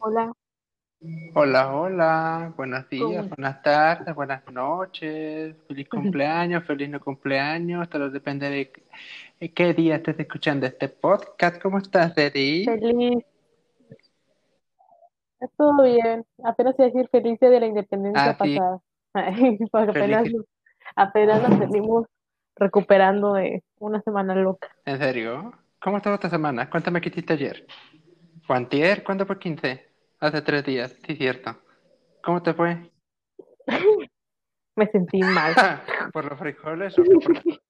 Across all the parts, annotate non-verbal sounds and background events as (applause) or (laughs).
Hola, Hola, hola, buenos días, buenas tardes, buenas noches, feliz cumpleaños, feliz no cumpleaños, todo depende de qué qué día estés escuchando este podcast. ¿Cómo estás, Dedi? Feliz, todo bien. Apenas iba a decir feliz día de la Ah, independencia sí, pasada. (laughs) Ay, porque apenas, feliz. apenas nos (laughs) venimos recuperando de una semana loca. ¿En serio? ¿Cómo estuvo esta semana? Cuéntame qué hiciste ayer. ¿O antier? ¿Cuándo fue 15? Hace tres días, sí, cierto. ¿Cómo te fue? (laughs) Me sentí mal. (laughs) ¿Por los frijoles o? Por- (laughs)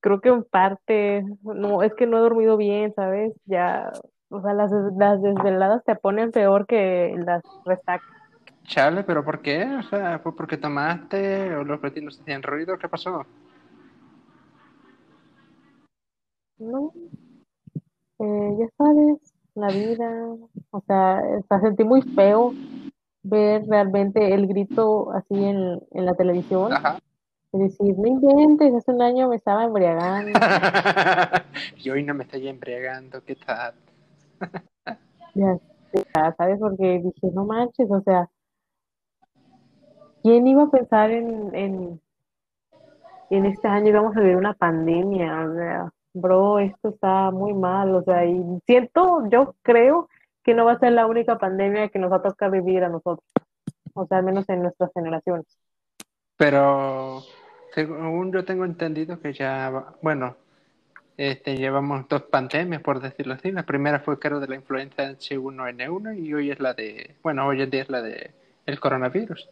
Creo que en parte, no, es que no he dormido bien, ¿sabes? Ya, o sea, las, las desveladas te ponen peor que las resacas. Chale, ¿pero por qué? O sea, ¿fue porque tomaste o los vecinos hacían ruido? ¿Qué pasó? No, eh, ya sabes, la vida, o sea, o sentí muy feo ver realmente el grito así en, en la televisión Ajá. y decir, no inventes, hace un año me estaba embriagando. (laughs) y hoy no me estoy embriagando, ¿qué tal? (laughs) Ya, ya, ¿sabes? Porque dije, no manches, o sea, ¿quién iba a pensar en, en, en este año íbamos a vivir una pandemia? O sea, bro, esto está muy mal, o sea, y siento, yo creo que no va a ser la única pandemia que nos va a tocar vivir a nosotros, o sea, al menos en nuestras generaciones. Pero según yo tengo entendido que ya, bueno, este, llevamos dos pandemias, por decirlo así. La primera fue, creo, de la influenza H1N1 y hoy es la de, bueno, hoy en día es la de el coronavirus.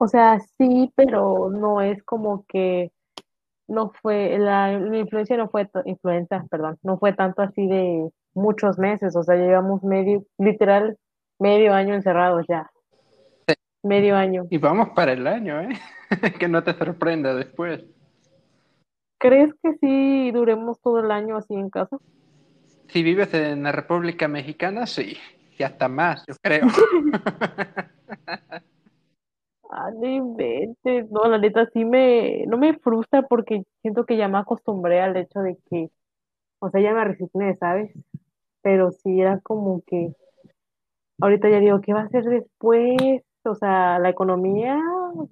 O sea, sí, pero no es como que no fue, la, la influencia no fue, influenza, perdón, no fue tanto así de muchos meses, o sea, llevamos medio, literal, medio año encerrados ya, medio año. Y vamos para el año, ¿eh? (laughs) que no te sorprenda después. ¿Crees que sí duremos todo el año así en casa? Si vives en la República Mexicana, sí, y hasta más, yo creo. (laughs) Ah, no inventes, no, la neta sí me, no me frustra porque siento que ya me acostumbré al hecho de que, o sea, ya me resigné, ¿sabes? Pero sí era como que Ahorita ya digo, ¿qué va a hacer después? O sea, la economía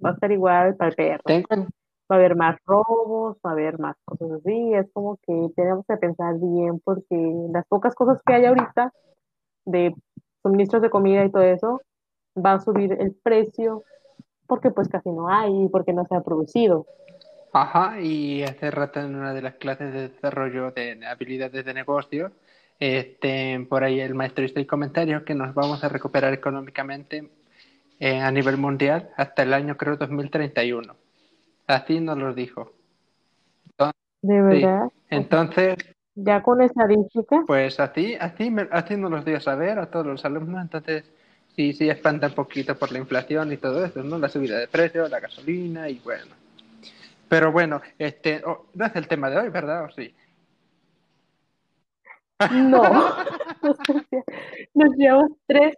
va a estar igual para el perro. Tengo, Va a haber más robos, va a haber más cosas así. Es como que tenemos que pensar bien porque las pocas cosas que hay ahorita de suministros de comida y todo eso, va a subir el precio porque pues casi no hay y porque no se ha producido. Ajá, y hace rato en una de las clases de desarrollo de habilidades de negocio, este, por ahí el maestro hizo el comentario que nos vamos a recuperar económicamente eh, a nivel mundial hasta el año creo 2031. Así nos lo dijo. Entonces, De sí. verdad, Entonces, ya con estadísticas, pues así, así, así nos los dio a saber a todos los alumnos. Entonces, sí, sí espanta un poquito por la inflación y todo eso, ¿no? La subida de precios, la gasolina y bueno. Pero bueno, este, oh, no es el tema de hoy, ¿verdad? ¿O sí? no. (laughs) Nos llevamos tres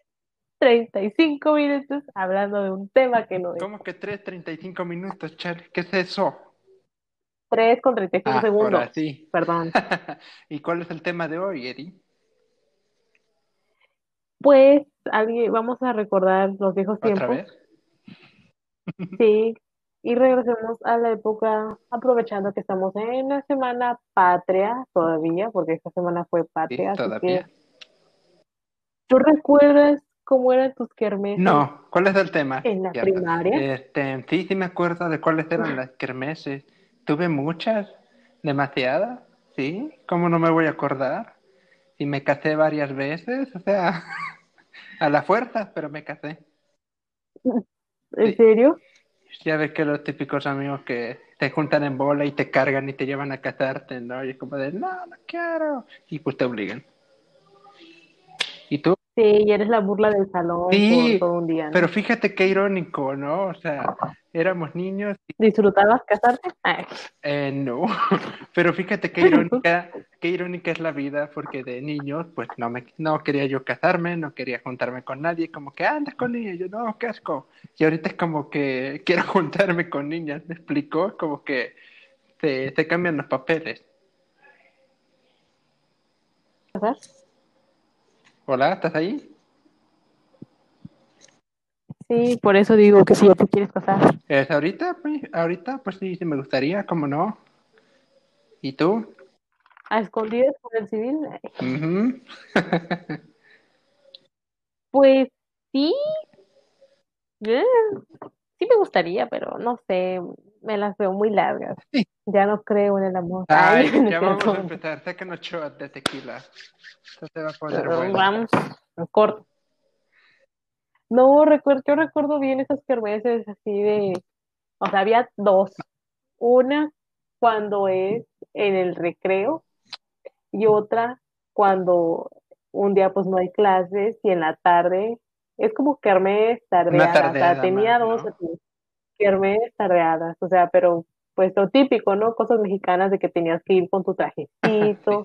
35 minutos hablando de un tema que no es. ¿Cómo que 3.35 minutos, Charlie? ¿Qué es eso? 3 con 35 Ah, segundos. ahora sí. Perdón. (laughs) ¿Y cuál es el tema de hoy, Eddie? Pues alguien, vamos a recordar los viejos ¿Otra tiempos. vez? Sí. Y regresemos a la época, aprovechando que estamos en la semana patria todavía, porque esta semana fue Sí, patria. Así que, todavía. ¿tú recuerdas cómo eran tus kermeses No, ¿cuál es el tema? en la primaria? Este, sí, sí me acuerdo de cuáles eran las kermeses. Tuve muchas, demasiadas, ¿sí? ¿Cómo no me voy a acordar? Y me casé varias veces, o sea, (laughs) a la fuerza, pero me casé. ¿En Sí. serio? Ya ves que los típicos amigos que te juntan en bola y te cargan y te llevan a casarte, ¿no? Y es como de, no, no quiero. Y pues te obligan. ¿Y tú? Sí, y eres la burla del salón Sí, por todo un día, ¿no? pero fíjate qué irónico, ¿no? O sea, éramos niños y ¿Disfrutabas casarte? Ay, eh, no, (laughs) pero fíjate qué irónica, qué irónica es la vida, porque de niños, pues no me, no quería yo casarme, no quería juntarme con nadie, como que andas con niñas, yo no, qué asco. Y ahorita es como que (laughs) quiero juntarme con niñas, ¿me explico? Como que se, se cambian los papeles. Hola, ¿estás ahí? Sí, por eso digo que si ya te quieres casar. ¿Es ahorita? Pues, ahorita, pues sí, sí me gustaría, ¿cómo no? ¿Y tú? ¿A escondidas con el civil? Ujú. (laughs) Pues sí. Eh, Sí me gustaría, pero no sé, me las veo muy largas. Sí. Ya no creo en el amor. Ay, (laughs) ya vamos a empezar. De tequila. Esto se va a poner bueno. Vamos, corto. No, recuerdo, yo recuerdo bien esas kermeses así de, o sea, había dos. Una cuando es en el recreo y otra cuando un día pues no hay clases y en la tarde es como kermés tardeada, o sea, tardeada tenía dos ¿no? kermés tardeadas, o sea, pero pues lo típico, ¿no? Cosas mexicanas de que tenías que ir con tu trajecito,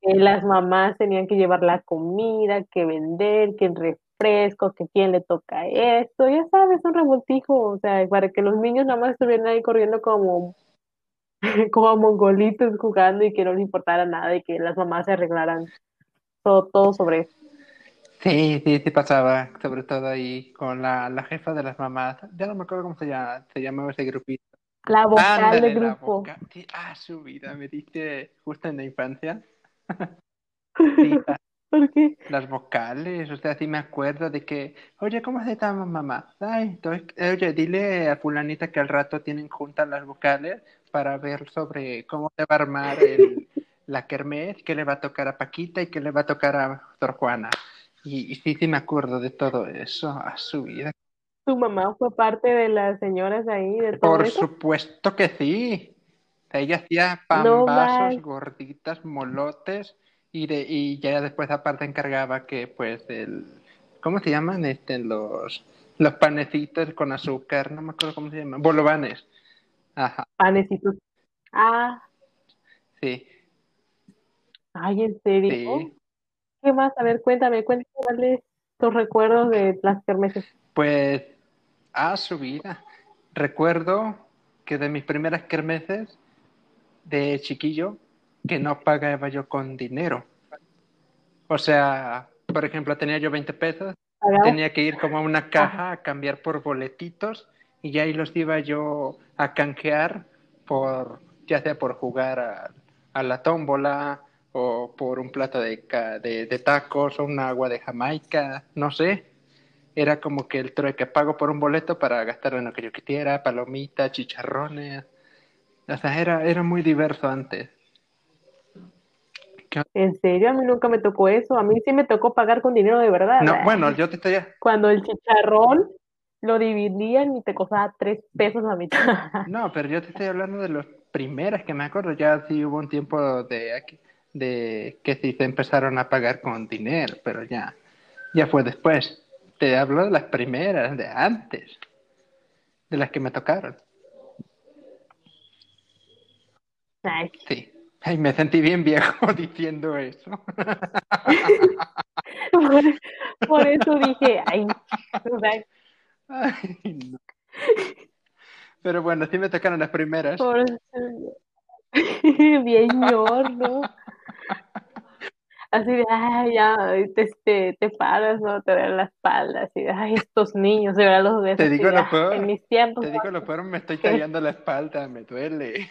que (laughs) las mamás tenían que llevar la comida, que vender, que el refresco, que quién le toca esto, ya sabes, un revoltijo, o sea, para que los niños nada más estuvieran ahí corriendo como, (laughs) como mongolitos jugando y que no les importara nada y que las mamás se arreglaran todo, todo sobre eso. Sí, sí, sí pasaba, sobre todo ahí con la, la jefa de las mamás. Ya no me acuerdo cómo se llama, se llamaba ese grupito. La vocal Ándale, del la grupo. Sí, ah, su vida, me diste justo en la infancia. (laughs) Sí, ¿Por qué? las vocales, o sea, sí me acuerdo de que, oye, ¿cómo se llama mamá? Ay, estoy- oye, dile a fulanita que al rato tienen juntas las vocales para ver sobre cómo se va a armar el, (laughs) la kermés, qué le va a tocar a Paquita y qué le va a tocar a Sor Juana. Y, y sí, sí me acuerdo de todo eso, a su vida. ¿Tu mamá fue parte de las señoras ahí, de todo Por eso? supuesto que sí. Ella hacía No pambazos, más. gorditas, molotes y de y ya después aparte encargaba que pues el ¿cómo se llaman? Este los los panecitos con azúcar, no me acuerdo cómo se llaman, bolovanes. Ajá, Panecitos. Ah, sí, ay, ¿en serio? sí. ¿Qué más? A ver, cuéntame, cuéntame tus recuerdos de las kermeses. Pues a su vida. Recuerdo que de mis primeras kermeses de chiquillo que no pagaba yo con dinero. O sea, por ejemplo, tenía yo 20 pesos tenía que ir como a una caja a cambiar por boletitos y ya ahí los iba yo a canjear por, ya sea por jugar a, a la tómbola o por un plato de, de tacos o un agua de Jamaica, no sé. Era como que el trueque pago por un boleto para gastar en lo que yo quisiera, palomitas, chicharrones. O sea, era, era muy diverso antes. ¿Qué- ¿En serio? A mí nunca me tocó eso. A mí sí me tocó pagar con dinero de verdad. No, bueno, yo te estoy... Cuando el chicharrón lo dividían y te costaba tres pesos la mitad. (laughs) No, pero yo te estoy hablando de los primeros que me acuerdo. Ya sí hubo un tiempo de aquí, de que sí se empezaron a pagar con dinero, pero ya, ya fue después. Te hablo de las primeras, de antes, de las que me tocaron. Ay, Sí. Ay, me sentí bien viejo (laughs) diciendo eso. (laughs) por, por eso dije, ay, Ay, no. Pero bueno, sí me tocaron las primeras. por (laughs) bien ñor, ¿no? Así de, ay, ya, te, te, te paras, ¿no? Te dan la espalda, así de, ay, estos niños, de verdad los ves Te digo lo "Ah, peor, en mis tiempos, Te digo lo peor, me estoy tallando la espalda, me duele.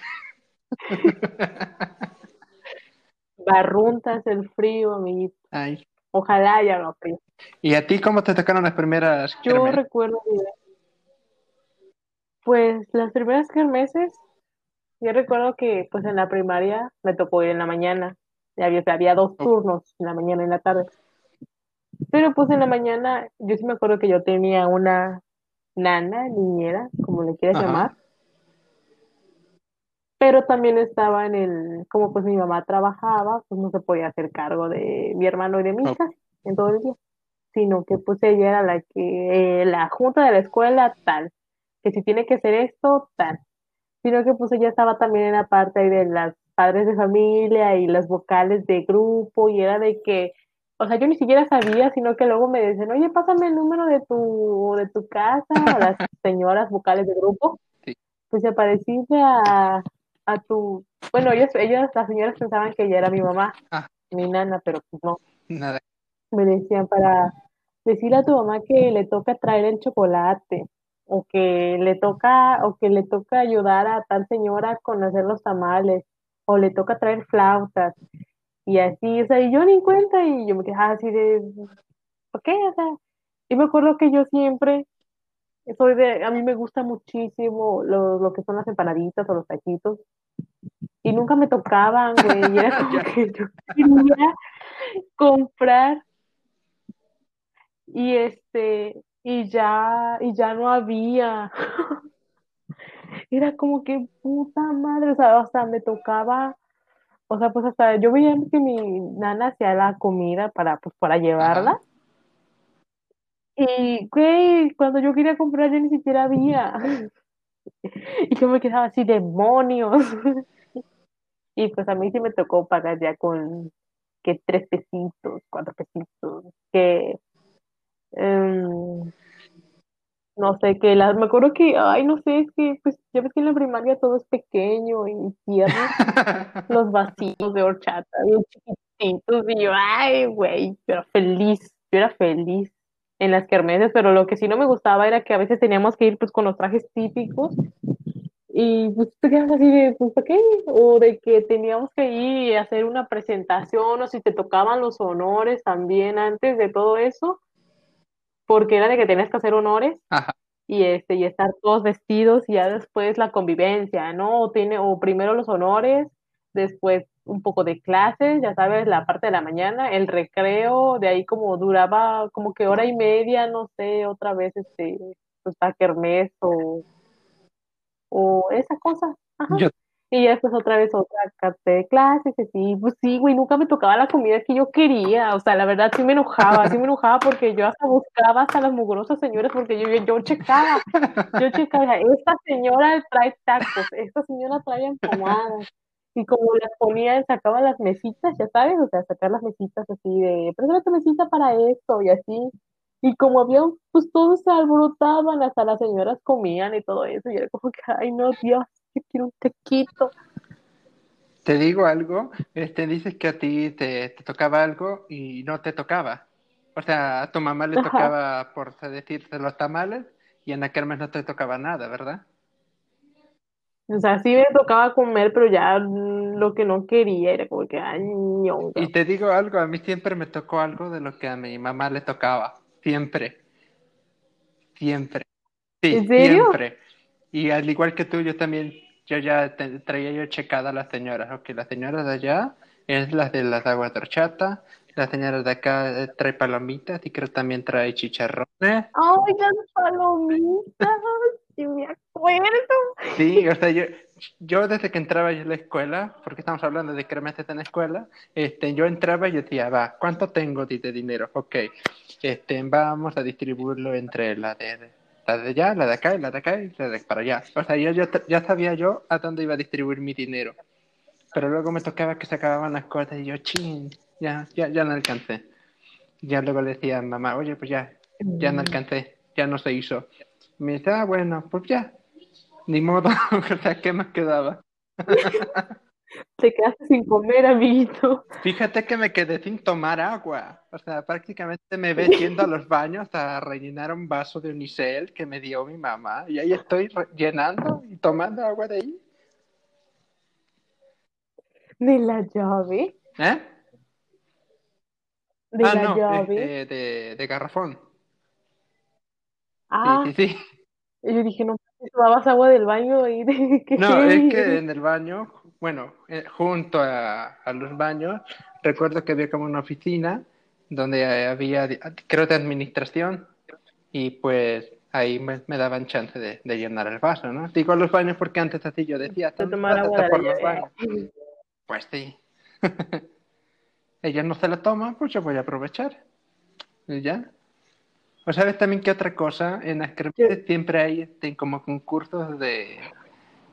Barruntas el frío, amiguito. Ay. Ojalá ya no frío. ¿Y a ti cómo te tocaron las primeras Yo recuerdo, pues las primeras kermeses, yo recuerdo que pues en la primaria me tocó ir en la mañana, había, había dos turnos, en la mañana y en la tarde. Pero pues en la mañana, yo sí me acuerdo que yo tenía una nana, niñera, como le quieras Ajá. llamar, pero también estaba en el, como pues mi mamá trabajaba, pues no se podía hacer cargo de mi hermano y de Oh. casi en todo el día, sino que pues ella era la que, eh, la junta de la escuela tal, que si tiene que hacer esto, tal, sino que pues ella estaba también en la parte ahí de las padres de familia y las vocales de grupo y era de que, o sea, yo ni siquiera sabía, sino que luego me decían, oye, pásame el número de tu, de tu casa a las (laughs) señoras vocales de grupo, Sí. pues se parecía a, a tu, bueno, ellas, ellas, las señoras pensaban que ella era mi mamá, Ah. mi nana, pero pues no. Nada. Me decían para decirle a tu mamá que le toca traer el chocolate o que le toca o que le toca ayudar a tal señora con hacer los tamales o le toca traer flautas y así, o sea, y yo ni en cuenta y yo me quedaba así de, ¿por qué? O sea, y me acuerdo que yo siempre soy de, a mí me gusta muchísimo lo, lo que son las empanaditas o los taquitos y nunca me tocaban, güey, y era como (laughs) que yo quería comprar y este, y ya, y ya no había. (laughs) Era como que puta madre, o sea, sea, me tocaba, o sea, pues hasta yo veía que mi nana hacía la comida para, pues, para llevarla. Y, güey, cuando yo quería comprar ya ni siquiera había. (laughs) Y yo me quedaba así, demonios. Y pues a mí sí me tocó pagar ya con que tres pesitos, cuatro pesitos, que em, no sé, que las, me acuerdo que, ay, no sé, es que pues ya ves que en la primaria todo es pequeño y tierno, (laughs) los vasitos de horchata, bien chiquititos, y yo, ay, güey, yo era feliz, yo era feliz en las kermeses, pero lo que sí no me gustaba era que a veces teníamos que ir pues con los trajes típicos y pues te quedas así de, pues, ¿para qué? O de que teníamos que ir y hacer una presentación, o si te tocaban los honores también antes de todo eso, porque era de que tenías que hacer honores Ajá. y este y estar todos vestidos y ya después la convivencia, ¿no? O tiene o primero los honores, después un poco de clases, ya sabes, la parte de la mañana, el recreo, de ahí como duraba como que hora y media, no sé, otra vez este pues a kermés o o esa cosa. Ajá. Yo, Y ya después otra vez otra carta de clases, y pues sí, güey, nunca me tocaba la comida que yo quería, o sea, la verdad sí me enojaba, sí me enojaba porque yo hasta buscaba hasta las mugrosas señoras porque yo, yo, yo checaba, yo checaba, esta señora trae tacos, esta señora trae empanadas, y como las ponía, sacaba las mesitas, ya sabes, o sea, sacar las mesitas así de, préstame tu mesita para esto, y así, y como había, pues todos se alborotaban, hasta las señoras comían y todo eso, y era como que, ay no, Dios, yo quiero un tequito. te digo algo, este, dices que a ti te, te tocaba algo y no te tocaba. O sea, a tu mamá le Ajá. tocaba, por decirte, los tamales y en la kermés no te tocaba nada, ¿verdad? O sea, sí me tocaba comer, pero ya lo que no quería era como que, ay, ñonga. Y te digo algo, a mí siempre me tocó algo de lo que a mi mamá le tocaba. Siempre. Siempre. Sí, ¿En serio? siempre. Y al igual que tú, yo también, yo ya te- traía yo checada a las señoras. Ok, las señoras de allá es las de las aguas de horchata. La señora de acá eh, trae palomitas y creo también trae chicharrones. Ay, las palomitas, (laughs) sí me acuerdo. Sí, o sea, yo, yo desde que entraba yo a la escuela, porque estamos hablando de cremeses en la escuela, este, yo entraba y yo decía, va, ¿cuánto tengo de de dinero? Ok, este, vamos a distribuirlo entre la de, la de allá, la de acá y la de acá y la de para allá. O sea, yo, yo ya sabía yo a dónde iba a distribuir mi dinero. Pero luego me tocaba que se acababan las cosas y yo, chin, ya, ya, ya no alcancé. Ya luego le decía a mamá, oye, pues ya, ya no alcancé, ya no se hizo. Me dice, ah, bueno, pues ya, ni modo, (laughs) o sea, ¿qué más quedaba? (laughs) Te quedaste sin comer, amiguito. Fíjate que me quedé sin tomar agua. O sea, prácticamente me ves yendo a los baños a rellenar un vaso de unicel que me dio mi mamá. Y ahí estoy llenando y tomando agua de ahí. De la llave, ¿Eh? de ah, la no, llave. este, de, de garrafón. Ah, Sí, sí, sí. y yo dije, no, tomabas agua del baño y (laughs) de No, es que en el baño, bueno, eh, junto a, a los baños, recuerdo que había como una oficina donde había, creo, de administración y pues ahí me, me daban chance de, de llenar el vaso, ¿no? Digo los baños porque antes así yo decía, de tomar "Pásate agua por los baños. (laughs) Pues sí. (laughs) Ella no se la toma, pues yo voy a aprovechar. Y ya. ¿O sabes también que otra cosa? En las kermeses siempre hay este, como concursos de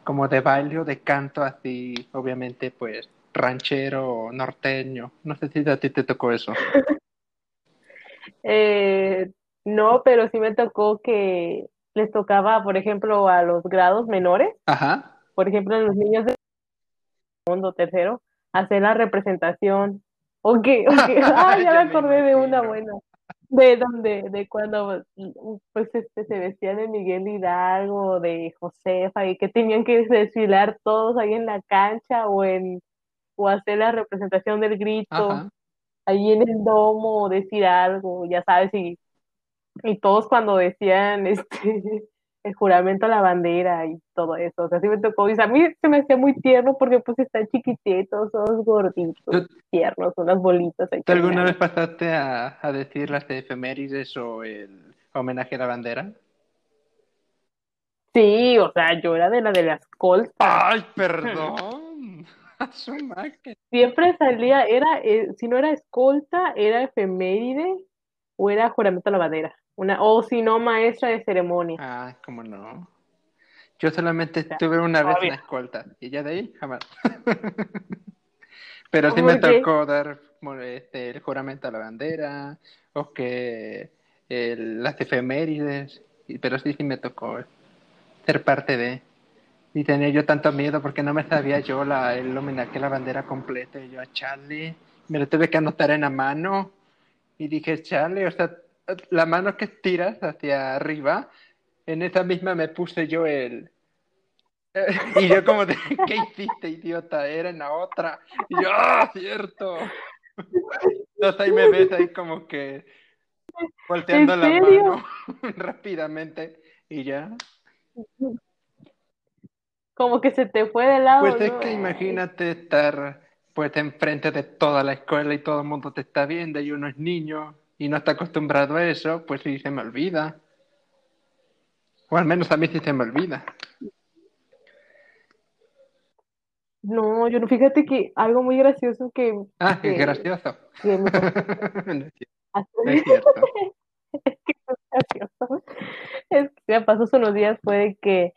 como de baile o de canto así, obviamente pues ranchero o norteño. No sé si a ti te tocó eso. (laughs) Eh, no, pero sí me tocó que les tocaba, por ejemplo, a los grados menores, Ajá. por ejemplo, a los niños de segundo, tercero, hacer la representación Ok, ok. (laughs) Ah, ya Ya me acordé de una buena. De donde, de cuando pues este se vestían de Miguel Hidalgo, de Josefa, y que tenían que desfilar todos ahí en la cancha o en, o hacer la representación del grito, Ajá. ahí en el domo, o decir algo, ya sabes, y, y todos cuando decían (laughs) este el juramento a la bandera y todo eso. O sea, sí me tocó. Y a mí se me hacía muy tierno porque pues están chiquititos, todos gorditos, ¿Tú, tiernos, unas bolitas tú alguna vez pasaste a, a decir las efemérides o el homenaje a la bandera? Sí, o sea, yo era de la de la escolta. ¡Ay, (laughs) perdón! (laughs) Siempre salía, era, eh, si no era escolta, era efeméride o era juramento a la bandera. Una, o si no, maestra de ceremonia. Ah, cómo no. Yo solamente estuve una vez en la escolta y ya de ahí jamás. (laughs) Pero sí me tocó dar este, el juramento a la bandera o que el- las efemérides, pero sí, sí me tocó ser parte de. Y tenía yo tanto miedo porque no me sabía yo la, el homenaje a la bandera completa. Y yo, chale, me lo tuve que anotar en la mano. Y dije, chale, o sea, la mano que tiras hacia arriba, en esa misma me puse yo el... (laughs) Y yo como de, (laughs) ¿qué hiciste, idiota? Era en la otra. Y yo, ¡ah, cierto! Entonces ahí me ves ahí como que volteando ¿en la mano (laughs) rápidamente y ya. Como que se te fue de lado, Pues es ¿no? que imagínate estar pues enfrente de toda la escuela y todo el mundo te está viendo y uno es niño y no está acostumbrado a eso, pues sí se me olvida. O al menos a mí sí se me olvida. No, yo no, fíjate que algo muy gracioso que, Ah, es que, gracioso. que me (laughs) No es cierto. (laughs) No es gracioso. Es que me pasó hace unos días fue de que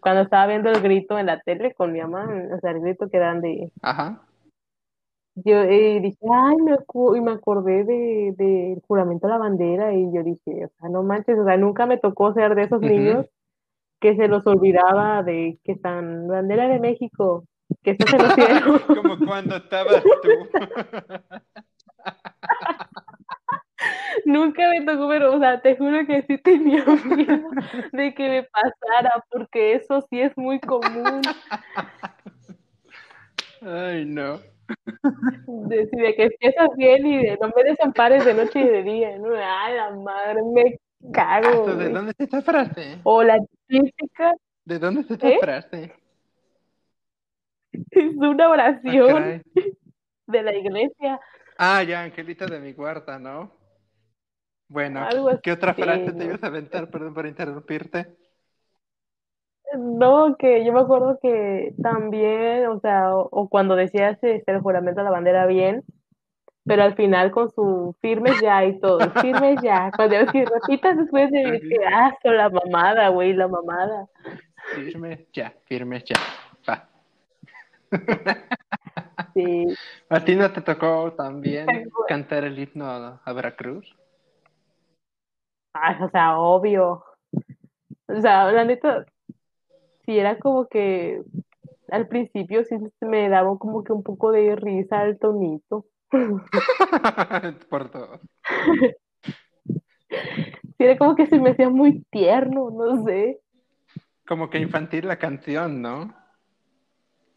cuando estaba viendo el grito en la tele con mi mamá, o sea, el grito que dan de, Ajá. Yo eh, dije, ay, me, acu- y me acordé de, del juramento a la bandera y yo dije, o sea, no manches, o sea, nunca me tocó ser de esos niños que se los olvidaba de que están bandera de México, que en los cielos. (laughs) Como cuando estabas tú. (laughs) Nunca me tocó, pero, o sea, te juro que sí tenía miedo de que me pasara, porque eso sí es muy común, Ay, no. De, que empiezas bien y de no me desampares de noche y de día, ¿no? Ay, la madre, me Ah, cago, ¿de güey. dónde es esta frase? O la típica, ¿De dónde es esta ¿eh? frase? Es una Ah, oración caray. de la iglesia, Ah, ya, Angelita de mi guarda, ¿no? Bueno, ¿qué otra frase te ibas a aventar? Perdón por interrumpirte. No, que yo me acuerdo que también, o sea, o, o cuando decías este, el juramento a la bandera bien, pero al final con su firmes ya y todo, firmes ya, cuando si repitas después de que, ah, la mamada, güey, la mamada. Firme, ya, firme, ya. Va. Sí, ¿A ti no te tocó también cantar el himno a Veracruz? ah, o sea, obvio. O sea, la neta, sí era como que al principio sí me daba como que un poco de risa el tonito. (laughs) Por dos. Sí, era como que se me hacía muy tierno, no sé. Como que infantil la canción, ¿no?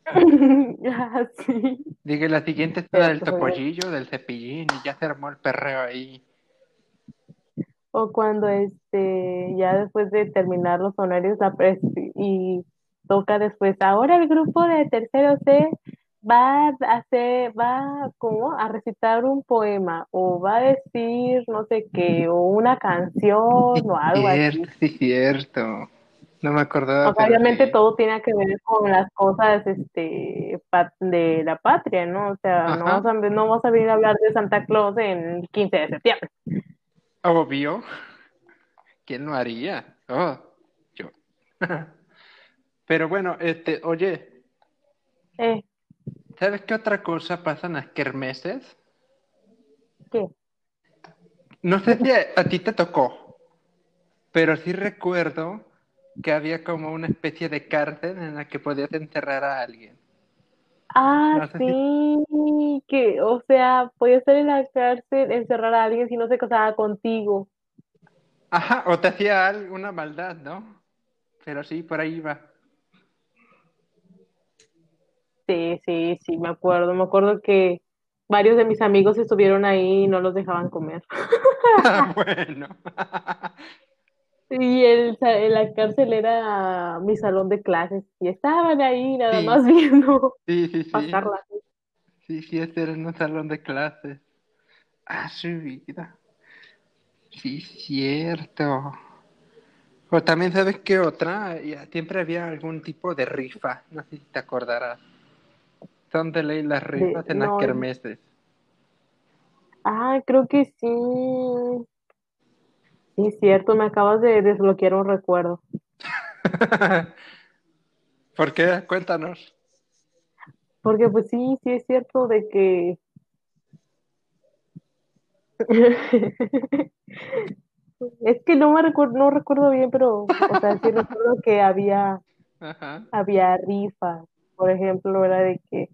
(laughs) Ah, sí. Dije, la siguiente es del topollillo, del cepillín, y ya se armó el perreo ahí. O cuando este, ya después de terminar los pres- y toca después, ahora el grupo de tercero C va a hacer, va ¿cómo? a recitar un poema, o va a decir no sé qué, o una canción, o (laughs) algo así. Cierto, sí, (laughs) cierto. No me acordaba. O sea, pero obviamente todo tiene que ver con las cosas este, de la patria, ¿no? O sea, no vamos a, no vamos a venir a hablar de Santa Claus en el 15 de septiembre. Obvio. ¿Quién lo haría? Oh, yo. (laughs) Pero bueno, este, oye, Eh, ¿sabes qué otra cosa pasa en las kermeses? ¿qué? No sé si a, a ti te tocó, pero sí recuerdo que había como una especie de cárcel en la que podías encerrar a alguien. Ah, No sé si... sí, que, o sea, podía estar en la cárcel, encerrar a alguien si no se casaba contigo. Ajá, o te hacía alguna maldad, ¿no? Pero sí, por ahí va. Sí, sí, sí, me acuerdo. Me acuerdo que varios de mis amigos estuvieron ahí y no los dejaban comer. (laughs) (laughs) Bueno. (laughs) Y el, la cárcel era mi salón de clases y estaban ahí nada Sí, más (laughs) viendo sí, sí, sí. pasarla. Sí, sí, este era un salón de clases. Ah, su vida. Sí, cierto. O también sabes qué otra, siempre había algún tipo de rifa, no sé si te acordarás. Son de ley las De, rifas en las no, kermeses. ah, creo que sí. Sí, cierto, me acabas de desbloquear un recuerdo. (laughs) ¿Por qué? Cuéntanos. Porque pues sí, sí es cierto de que (laughs) es que no me recuerdo, no recuerdo bien, pero o sea, sí recuerdo que había Ajá. había rifas. Por ejemplo, era de que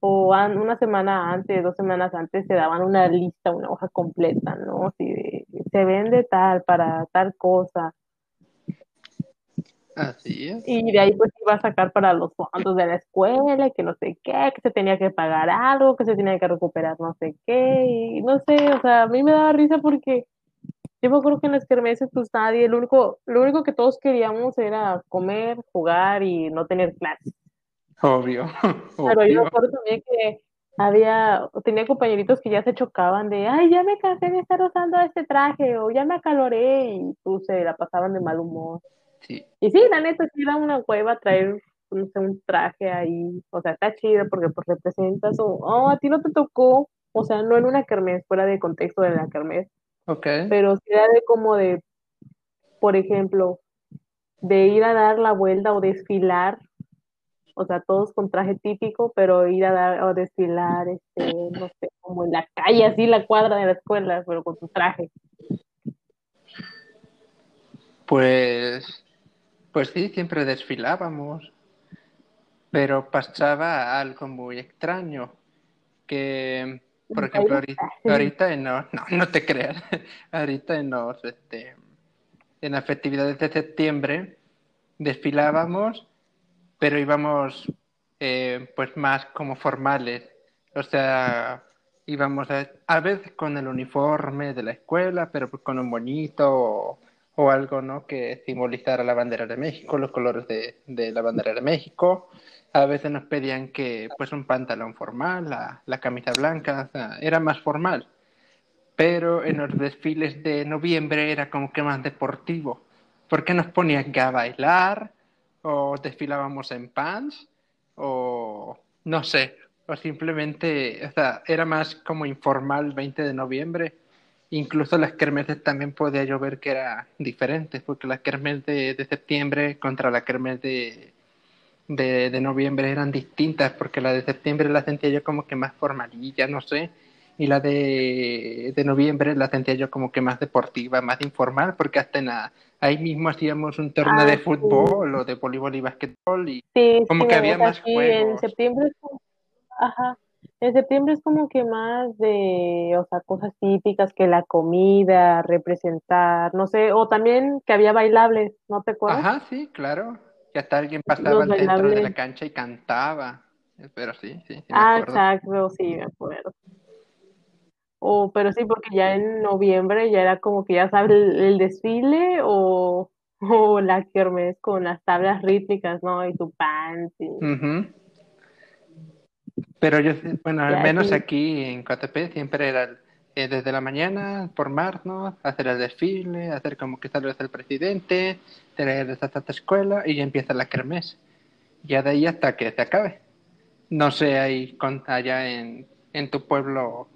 o an- una semana antes, dos semanas antes, se daban una lista, una hoja completa, ¿no? Así de, se vende tal para tal cosa. Así es. Y de ahí pues iba a sacar para los fondos de la escuela, que no sé qué, que se tenía que pagar algo, que se tenía que recuperar no sé qué, y no sé, o sea, a mí me daba risa porque yo me acuerdo que en las kermeses pues nadie, el único, lo único que todos queríamos era comer, jugar y no tener clases. Obvio, (laughs) Pero yo me obvio. acuerdo también que había, tenía compañeritos que ya se chocaban de, ay, ya me cansé de estar usando este traje, o ya me acaloré, y pues se la pasaban de mal humor. Sí. Y sí, la neta, sí da una hueva traer, no sé, un traje ahí, o sea, está chido porque pues representas, o, oh, a ti no te tocó, o sea, no en una kermés, fuera de contexto de la kermés, Ok. pero sí era de como de, por ejemplo, de ir a dar la vuelta o desfilar o sea, todos con traje típico, pero ir a dar o desfilar, este, no sé, como en la calle, así la cuadra de la escuela, pero con tu traje. Pues, pues sí, siempre desfilábamos, pero pasaba algo muy extraño, que, por ¿En ejemplo, ahorita, ahorita en los, (laughs) no, no te creas, ahorita en los, este, en las festividades de septiembre desfilábamos, pero íbamos, eh, pues más como formales, o sea, íbamos a, veces con el uniforme de la escuela, pero pues con un moñito o, algo, ¿no? Que simbolizara la bandera de México, los colores de, la bandera de México. A veces nos pedían que, pues, un pantalón formal, la, camisa blanca, era más formal. Pero en los desfiles de noviembre era como que más deportivo. Porque nos ponían que a bailar, o desfilábamos en pants, o no sé, o simplemente, o sea, era más como informal 20 de noviembre. Incluso las kermeses también podía yo ver que era diferente, porque las kermes de, septiembre contra la kermes de, de, de noviembre eran distintas, porque la de septiembre la sentía yo como que más formalilla, no sé, y la de, de noviembre la sentía yo como que más deportiva, más informal, porque hasta en la, ahí mismo hacíamos un torneo Ah, de sí, fútbol o de voleibol y basquetbol, y sí, sí, como que la había más sí, en juegos. septiembre ajá, en septiembre es como que más de, o sea, cosas típicas, que la comida, representar, no sé, o también que había bailables, ¿no te acuerdas? Ajá, sí, claro. Que hasta alguien pasaba al centro de la cancha y cantaba. Pero sí, sí, sí me ah, acuerdo. exacto, sí, me acuerdo. O, pero sí, porque ya en noviembre ya era como que ya sabes el, el desfile o, (laughs) o la kermés con las tablas rítmicas, ¿no? Y tu pants y. Pero yo, bueno, al ya menos aquí en Coatepec siempre era eh, desde la mañana formarnos, hacer el desfile, hacer como que saludas al presidente, traerles hasta tu escuela y ya empieza la kermés. Ya de ahí hasta que se acabe. No sé, ahí con, allá en, en tu pueblo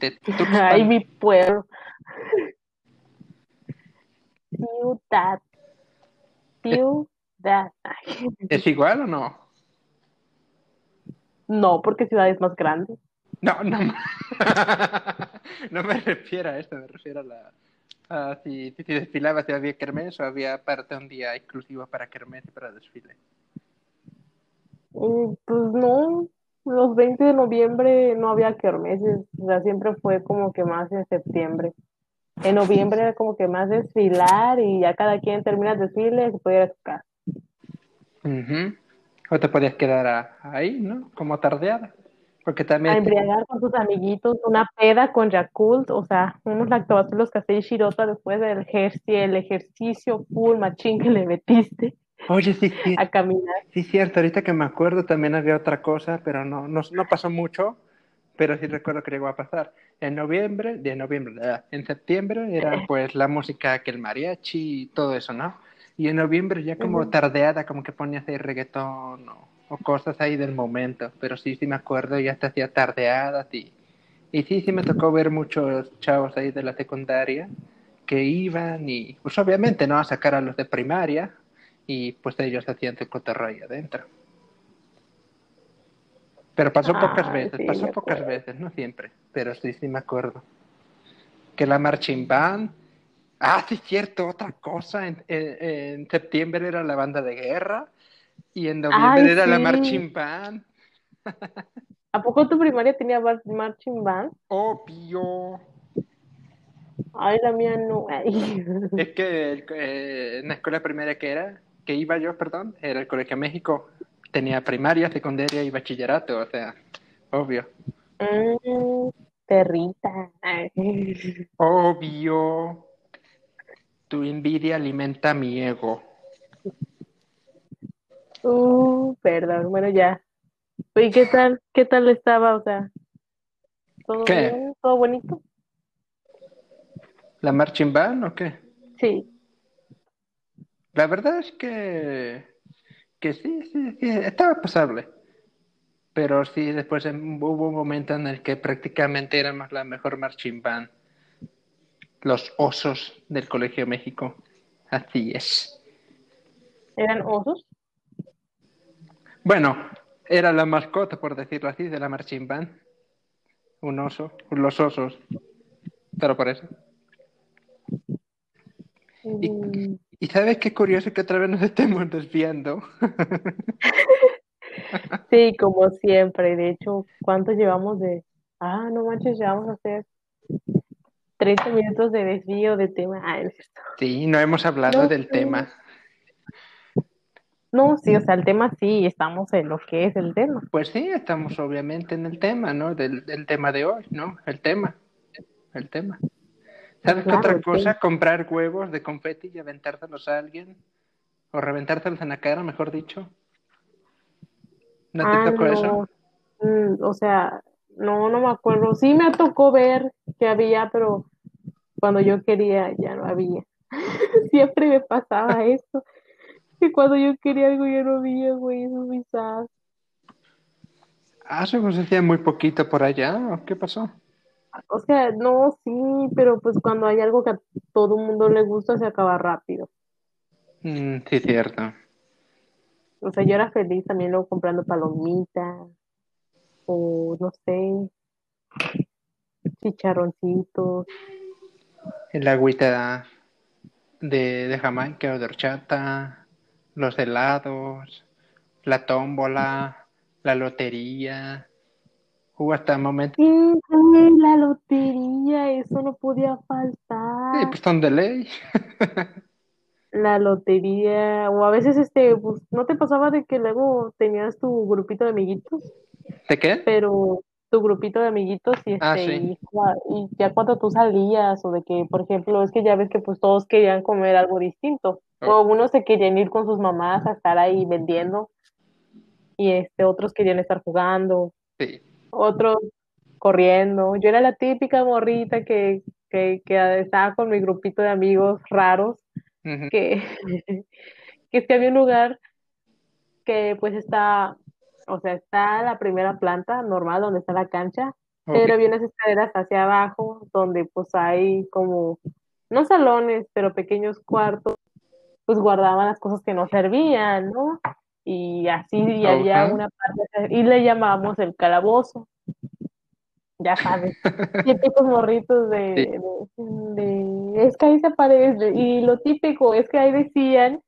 de (laughs) Ay, Tuxpan. mi pueblo. Ciudad, ¿Es, ciudad. Ay, es igual o no? No, porque ciudad es más grande. No, no, (laughs) no me refiero a eso, me refiero a la si, si desfilaba, si había kermés o había parte un día exclusivo para kermés y para desfile. Mm, Pues no, los 20 de noviembre no había kermeses, o sea, siempre fue como que más en septiembre. En noviembre era como que más desfilar y ya cada quien termina el desfile y se puede ir a su casa. Ujú. O te podías quedar a- ahí, ¿no? Como tardeada. Porque A también embriagar con tus amiguitos, una peda con Yakult, o sea, unos lactobacilos café y shirota después del ejercicio, el ejercicio full machín que le metiste Oye, sí, sí, a caminar. sí, cierto, ahorita que me acuerdo también había otra cosa, pero no, no, no pasó mucho, pero sí recuerdo que llegó a pasar. En noviembre, de noviembre, ah, en septiembre era pues la música que el mariachi y todo eso, ¿no? Y en noviembre ya como tardeada, como que ponías ahí reggaetón o, o cosas ahí del momento, pero sí, sí me acuerdo, ya te hacía tardeadas y, y sí, sí me tocó ver muchos chavos ahí de la secundaria que iban y pues obviamente no a sacar a los de primaria y pues ellos hacían su cotorreo ahí adentro. Pero pasó pocas Ay, veces, sí, pasó pocas acuerdo. veces, no siempre, pero sí, sí me acuerdo. Que la marching band, ah, sí, cierto, otra cosa, en, en- en septiembre era la banda de guerra y en Ay, noviembre era la sí. marching band, ¿A poco tu primaria tenía marching band? obvio. Ay, la mía no. Ay. Es que eh, en la escuela primaria que era, que iba yo, perdón, era el Colegio México, tenía primaria, secundaria y bachillerato, o sea, obvio. Mm, perrita. Obvio, tu envidia alimenta mi ego. Uh, perdón, bueno, ya. ¿Y qué tal? ¿Qué tal estaba? O sea, ¿todo ¿Qué? bien? ¿Todo bonito? ¿La marching band o qué? Sí. La verdad es que, que sí, sí, sí, estaba pasable. Pero sí, después en- hubo un momento en el que prácticamente éramos la mejor marching band. Los osos del Colegio México. Así es. ¿Eran osos? Bueno, era la mascota, por decirlo así, de la marching band. Un oso, los osos. Pero por eso. Y, Mm, y sabes qué curioso que otra vez nos (laughs) estemos desviando. (laughs) Sí, como siempre. De hecho, ¿cuánto llevamos de... Ah, no manches, ya vamos a hacer 30 minutos de desvío de tema. Ah, no es cierto. Sí, no hemos hablado No, del sí. tema. No, sí, o sea, el tema sí, estamos en lo que es el tema. Pues sí, estamos obviamente en el tema, ¿no? Del, del tema de hoy, ¿no? El tema. El tema. ¿Sabes qué otra cosa? Comprar huevos de confeti y aventárselos a alguien. O reventárselos en la cara, mejor dicho. ¿No te Ah, tocó eso? no. Mm, o sea, no, no me acuerdo. Sí me tocó ver que había, pero cuando yo quería ya no había. (laughs) Siempre me pasaba eso. Que cuando yo quería algo ya no había, güey, eso sad. Ah, eso se hacía muy poquito por allá. ¿o ¿Qué pasó? O sea, no, sí, pero pues cuando hay algo que a todo el mundo le gusta se acaba rápido. Mm, sí, cierto. O sea, yo era feliz también luego comprando palomitas o no sé, chicharroncitos. El agüita de, de Jamaica o de horchata, los helados, la tómbola, la lotería. Hubo hasta. Sí, güey, la lotería, eso no podía Sí, faltar. pues son de ley. (laughs) La lotería, o a veces este, pues, ¿no te pasaba de que luego tenías tu grupito de amiguitos? ¿De qué? pero tu grupito de amiguitos y Ah, este sí. y, ya cuando tú salías o de que por ejemplo es que ya ves que pues todos querían comer algo distinto Oh. o unos se querían ir con sus mamás a estar ahí vendiendo y este otros querían estar jugando Sí. Otros corriendo. Yo era la típica morrita que que, que estaba con mi grupito de amigos raros que que es que había un lugar que pues está, o sea, está la primera planta normal donde está la cancha, pero había unas escaleras hacia abajo donde pues hay como, no salones, pero pequeños cuartos, pues guardaban las cosas que no servían, ¿no? Y así y había una parte, y le llamábamos el calabozo, ya sabes, (laughs) típicos morritos de, de, de- es que ahí se aparece, y lo típico es que ahí decían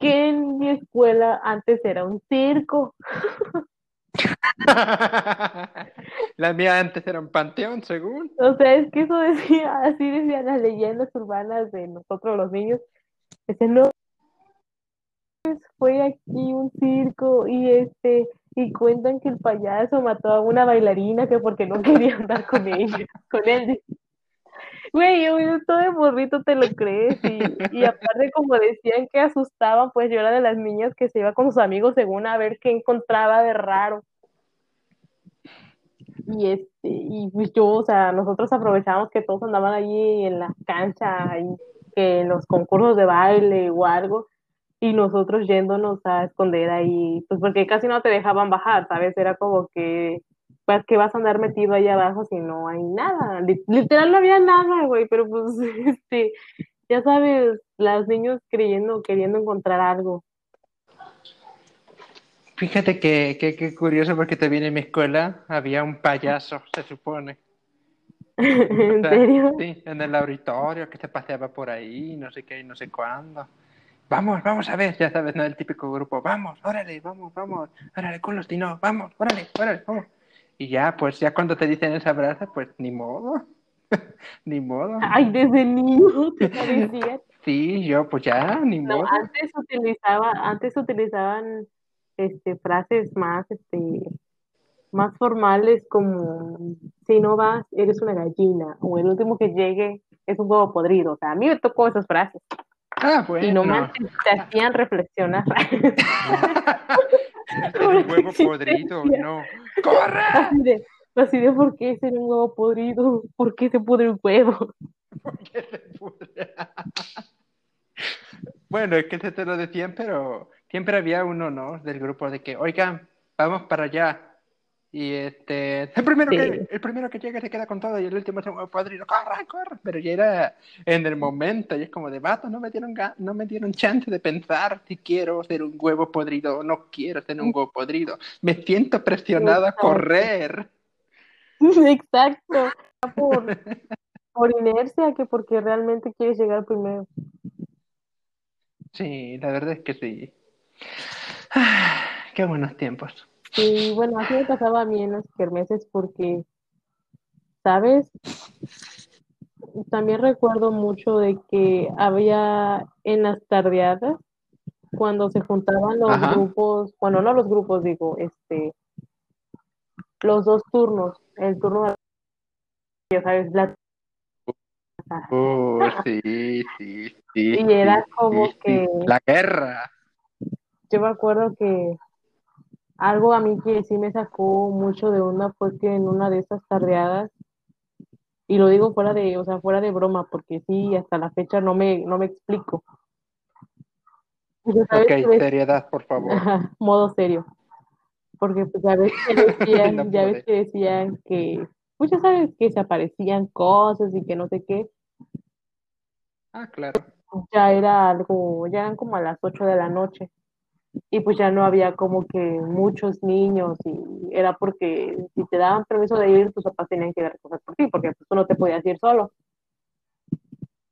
que en mi escuela antes era un circo. (laughs) La mía antes era un panteón, según. O sea, es que eso decía, así decían las leyendas urbanas de nosotros los niños. Decían, no, fue aquí un circo y este, y cuentan que el payaso mató a una bailarina que porque no (laughs) quería andar con ella, con él. Güey, yo todo de morrito te lo crees y, aparte como decían que asustaban, pues yo era de las niñas que se iba con sus amigos según a ver qué encontraba de raro. Y este, y pues yo, o sea, nosotros aprovechábamos que todos andaban allí en la cancha y que en los concursos de baile o algo, y nosotros yéndonos a esconder ahí, pues porque casi no te dejaban bajar, ¿sabes? Era como que, pues que vas a andar metido ahí abajo si no hay nada. Literal no había nada, güey, pero pues, (laughs) este, ya sabes, los niños creyendo, queriendo encontrar algo. Fíjate que, que, que curioso porque también en mi escuela había un payaso, se supone. (laughs) ¿En O sea, serio? Sí, en el auditorio que se paseaba por ahí, no sé qué y no sé cuándo. Vamos, vamos a ver, ya sabes, no el típico grupo, vamos, órale, vamos, vamos, órale, culos, no, vamos, órale, órale, vamos. Y ya, pues ya cuando te dicen esa frase, pues ni modo, (laughs) ni modo. Ay, desde niño te (laughs) parecía. Sí, yo pues ya, ni No, modo. antes utilizaba, antes utilizaban este frases más este más formales como si no vas, eres una gallina, o el último que llegue es un huevo podrido. O sea, a mí me tocó esas frases. Ah, Y no bueno. manches, te hacían reflexionar. (laughs) El huevo podrido, no. ¡Corre! Así de, así de por qué ser un huevo podrido, por qué se pudre un huevo. Que se pudre. Bueno, es que se te lo decían, pero siempre había uno, ¿no? Del grupo de que, oigan, vamos para allá. Y este, el primero, Sí. que, el primero que llega se queda con todo y el último un huevo podrido, corre, corre. Pero ya era en el momento y es como de vato, no me dieron, ga- no me dieron chance de pensar si quiero ser un huevo podrido o no quiero ser un huevo podrido. Me siento presionado a correr. (laughs) Exacto. (laughs) Por, por inercia que porque realmente quieres llegar primero. Sí, la verdad es que sí. Ah, (sighs) qué buenos tiempos. Y bueno, así me pasaba a mí en las kermeses porque, ¿sabes? También recuerdo mucho de que había en las tardeadas, cuando se juntaban los Ajá. grupos, bueno, no los grupos, digo, este, los dos turnos, el turno de, ya sabes, la, Oh, (laughs) sí, sí, sí. Y era como sí, sí. que- La guerra. yo me acuerdo que algo a mí que sí me sacó mucho de onda fue que en una de esas tardeadas, y lo digo fuera de, o sea, fuera de broma, porque sí, hasta la fecha no me, no me explico. ¿sabes Ok, seriedad, por favor. Ajá, modo serio. Porque pues ya ves que No (laughs) decían, ya ves que decían que, pues ya sabes que se aparecían cosas y que no sé qué, Ah, claro. ya era algo, ya eran como a las 8 de la noche. Y pues ya no había como que muchos niños y era porque si te daban permiso de ir, tus papás tenían que a recoger por ti, porque pues tú no te podías ir solo,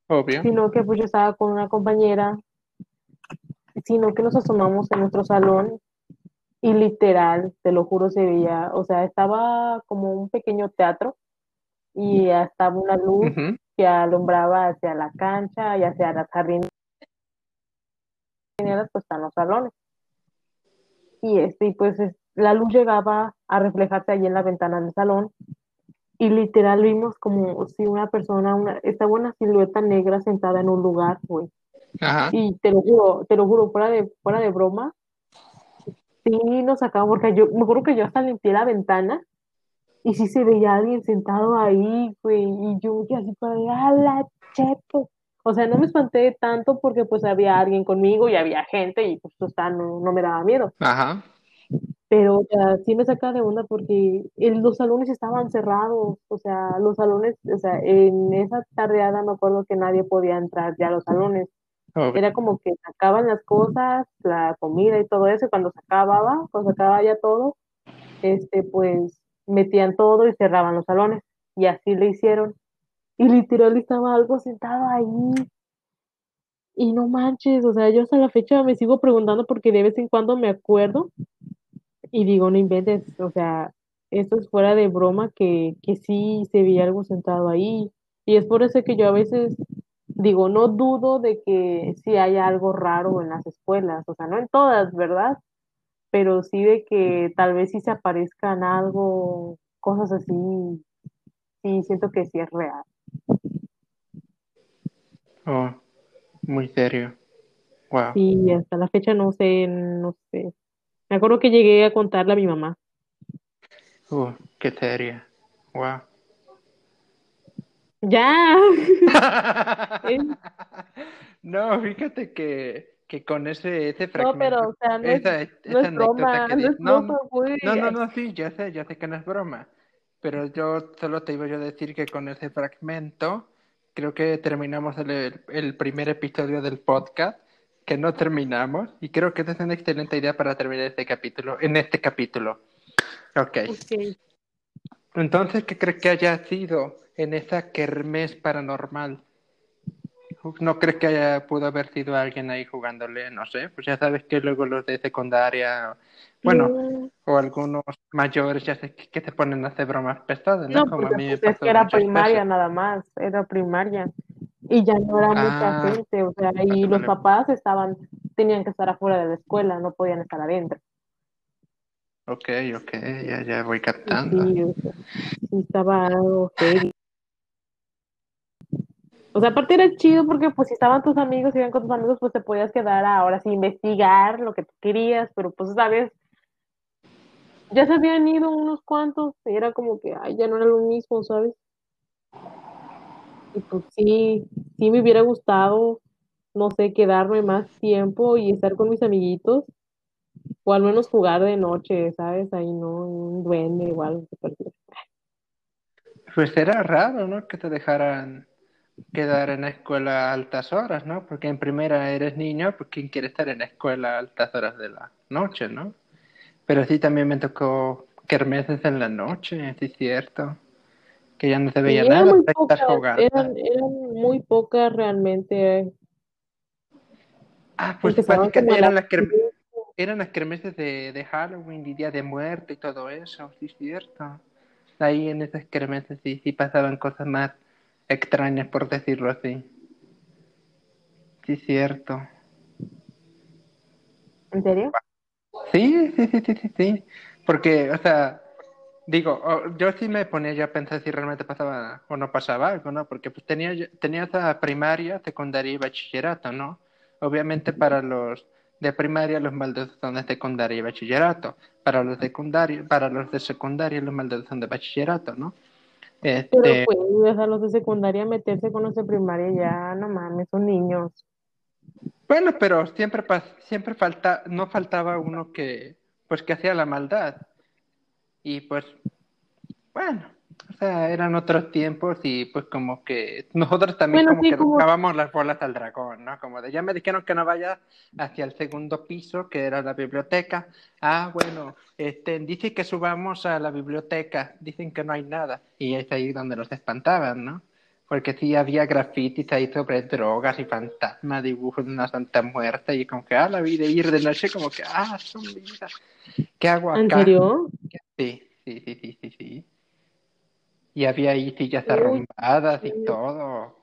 Obvio. sino que pues yo estaba con una compañera, sino que nos asomamos en nuestro salón y literal, te lo juro, se veía, o sea, estaba como un pequeño teatro y estaba una luz que alumbraba hacia la cancha y hacia las jardineras, pues están los salones. Y este, y pues es- la luz llegaba a reflejarse allí en la ventana del salón y literal vimos como si una persona, una, estaba una silueta negra sentada en un lugar, güey. Ajá. Y te lo juro, te lo juro, fuera de, fuera de broma, sí nos sacaba, porque yo me acuerdo que yo hasta limpié la ventana y sí se veía alguien sentado ahí, güey, y yo así para de, ¡ah, la cheto! O sea, no me espanté tanto porque pues había alguien conmigo y había gente y pues o sea, no, no me daba miedo. Ajá. Pero o sea, sí me saca de onda porque el- los salones estaban cerrados, o sea, los salones, o sea, en esa tardeada me acuerdo que nadie podía entrar ya a los salones. Era como que sacaban las cosas, la comida y todo eso, y cuando se acababa, cuando se acababa ya todo, este, pues metían todo y cerraban los salones. Y así le hicieron. Y literal estaba algo sentado ahí. Y no manches, o sea, yo hasta la fecha me sigo preguntando porque de vez en cuando me acuerdo. Y digo, no inventes, o sea, esto es fuera de broma que, que sí se veía algo sentado ahí. Y es por eso que yo a veces digo, no dudo de que sí haya algo raro en las escuelas, o sea, no en todas, ¿verdad? Pero sí de que tal vez sí se aparezcan algo, cosas así, sí siento que sí es real. Oh, muy serio. Wow. Y hasta la fecha no sé, no sé. Me acuerdo que llegué a contarle a mi mamá. Uh, qué seria. Wow. Ya. (laughs) no, fíjate que, que con ese, ese No, fragmento, pero, o sea, no es, esa, no es broma, que no es no, broma, no, no, no, sí, ya sé, ya sé que no es broma, pero yo solo te iba yo a decir que con ese fragmento creo que terminamos el, el primer episodio del podcast, que no terminamos, y creo que esa es una excelente idea para terminar este capítulo, en este capítulo. Ok. Ok. Entonces, ¿qué crees que haya sido en esa kermés paranormal? ¿No crees que haya, pudo haber sido alguien ahí jugándole? No sé, pues ya sabes que luego los de secundaria, bueno, Mm, o algunos mayores ya sé que, te ponen a hacer bromas pesadas, ¿no? No, Como a porque mí me pues, es que era primaria veces. nada más, era primaria. Y ya no era mucha Ah, gente, o sea, y los papás estaban, tenían que estar afuera de la escuela, no podían estar adentro. ok, ok, ya, ya voy captando. sí, estaba algo heavy. O sea, aparte era chido porque pues si estaban tus amigos, iban con tus amigos, pues te podías quedar ahora sí investigar lo que tú querías, pero pues sabes, ya se habían ido unos cuantos, era como que, ay, ya no era lo mismo, ¿sabes? Y pues sí, sí me hubiera gustado, no sé, quedarme más tiempo y estar con mis amiguitos, o al menos jugar de noche, ¿sabes? Ahí no, un duende perdiera. Pues era raro, ¿no? Que te dejaran quedar en la escuela a altas horas, ¿no? Porque en primera eres niño, pues ¿quién quiere estar en la escuela a altas horas de la noche, ¿no? Pero sí también me tocó kermeses en la noche, sí es cierto, que ya no se veía eran nada muy pocas, estar jugando. eran, eran muy pocas realmente. Ah, pues a eran las las, kerm- diez. eran las kermeses de, de Halloween y Día de Muerte y todo eso, sí es cierto. Ahí en esas kermeses sí, sí pasaban cosas más extrañas, por decirlo así. Sí cierto. ¿En serio? Sí, sí, sí, sí, sí, sí. Porque, o sea, digo, yo sí me ponía ya a pensar si realmente pasaba o no pasaba algo, ¿no? Porque pues tenía, yo- tenía esa primaria, secundaria y bachillerato, ¿no? Obviamente para los de primaria los malditos son de secundaria y bachillerato. Para los secundarios, para los de secundaria los malditos son de bachillerato, ¿no? Pero Este, pues, sea, los de secundaria meterse con los de primaria ya, no mames, son niños. bueno, pero siempre siempre falta, no faltaba uno que, pues que hacía la maldad. Y pues Bueno, o sea, eran otros tiempos y pues como que nosotros también Bueno, como sí, que como, dábamos las bolas al dragón, ¿no? Como de ya me dijeron que no vaya hacia el segundo piso, que era la biblioteca. Ah, bueno, este, dice que subamos a la biblioteca, dicen que no hay nada. Y es ahí donde los espantaban, ¿no? Porque sí había grafitis ahí sobre drogas y fantasmas, dibujos de una santa muerta y como que, ah, la vida ir de noche, como que, ah, son vidas. ¿Qué hago ¿en acá? serio? Sí, sí, sí, sí, sí, sí. Y había ahí sillas arrumbadas y todo.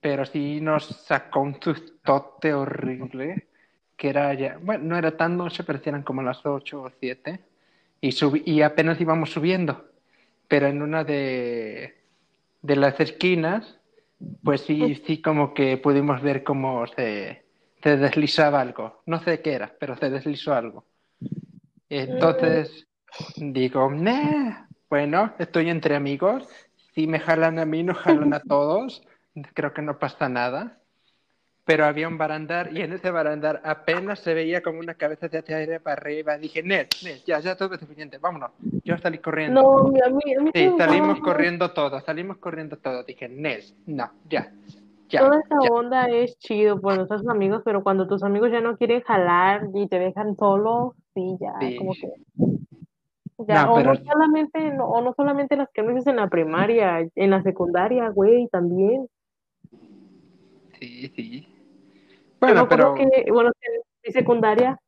Pero sí nos sacó un sustote horrible. Que era ya, bueno, no era tan noche, pero eran como las 8 o 7. Y, subí, y apenas íbamos subiendo. Pero en una de, de las esquinas, pues sí, sí como que pudimos ver cómo se, se deslizaba algo. No sé qué era, pero se deslizó algo. Entonces digo, "Nah, bueno, estoy entre amigos. Si me jalan a mí, no jalan a todos. Creo que no pasa nada. Pero había un barandar y en ese barandar apenas se veía como una cabeza de aire para arriba. Dije, Ned, Ned, ya, ya todo es suficiente, vámonos. Yo salí corriendo. No, mi- a mí, a mí Sí, salimos corriendo todos, salimos corriendo todos. Dije, Ned, no, ya, ya, Toda esa ya. onda es chido por nuestros amigos, pero cuando tus amigos ya no quieren jalar y te dejan solo, sí, ya, Sí. como que, ya, No, o no solamente, no, o no solamente las que me dices en la primaria, en la secundaria, güey, también. sí, sí. Bueno, pero que, bueno, en mi secundaria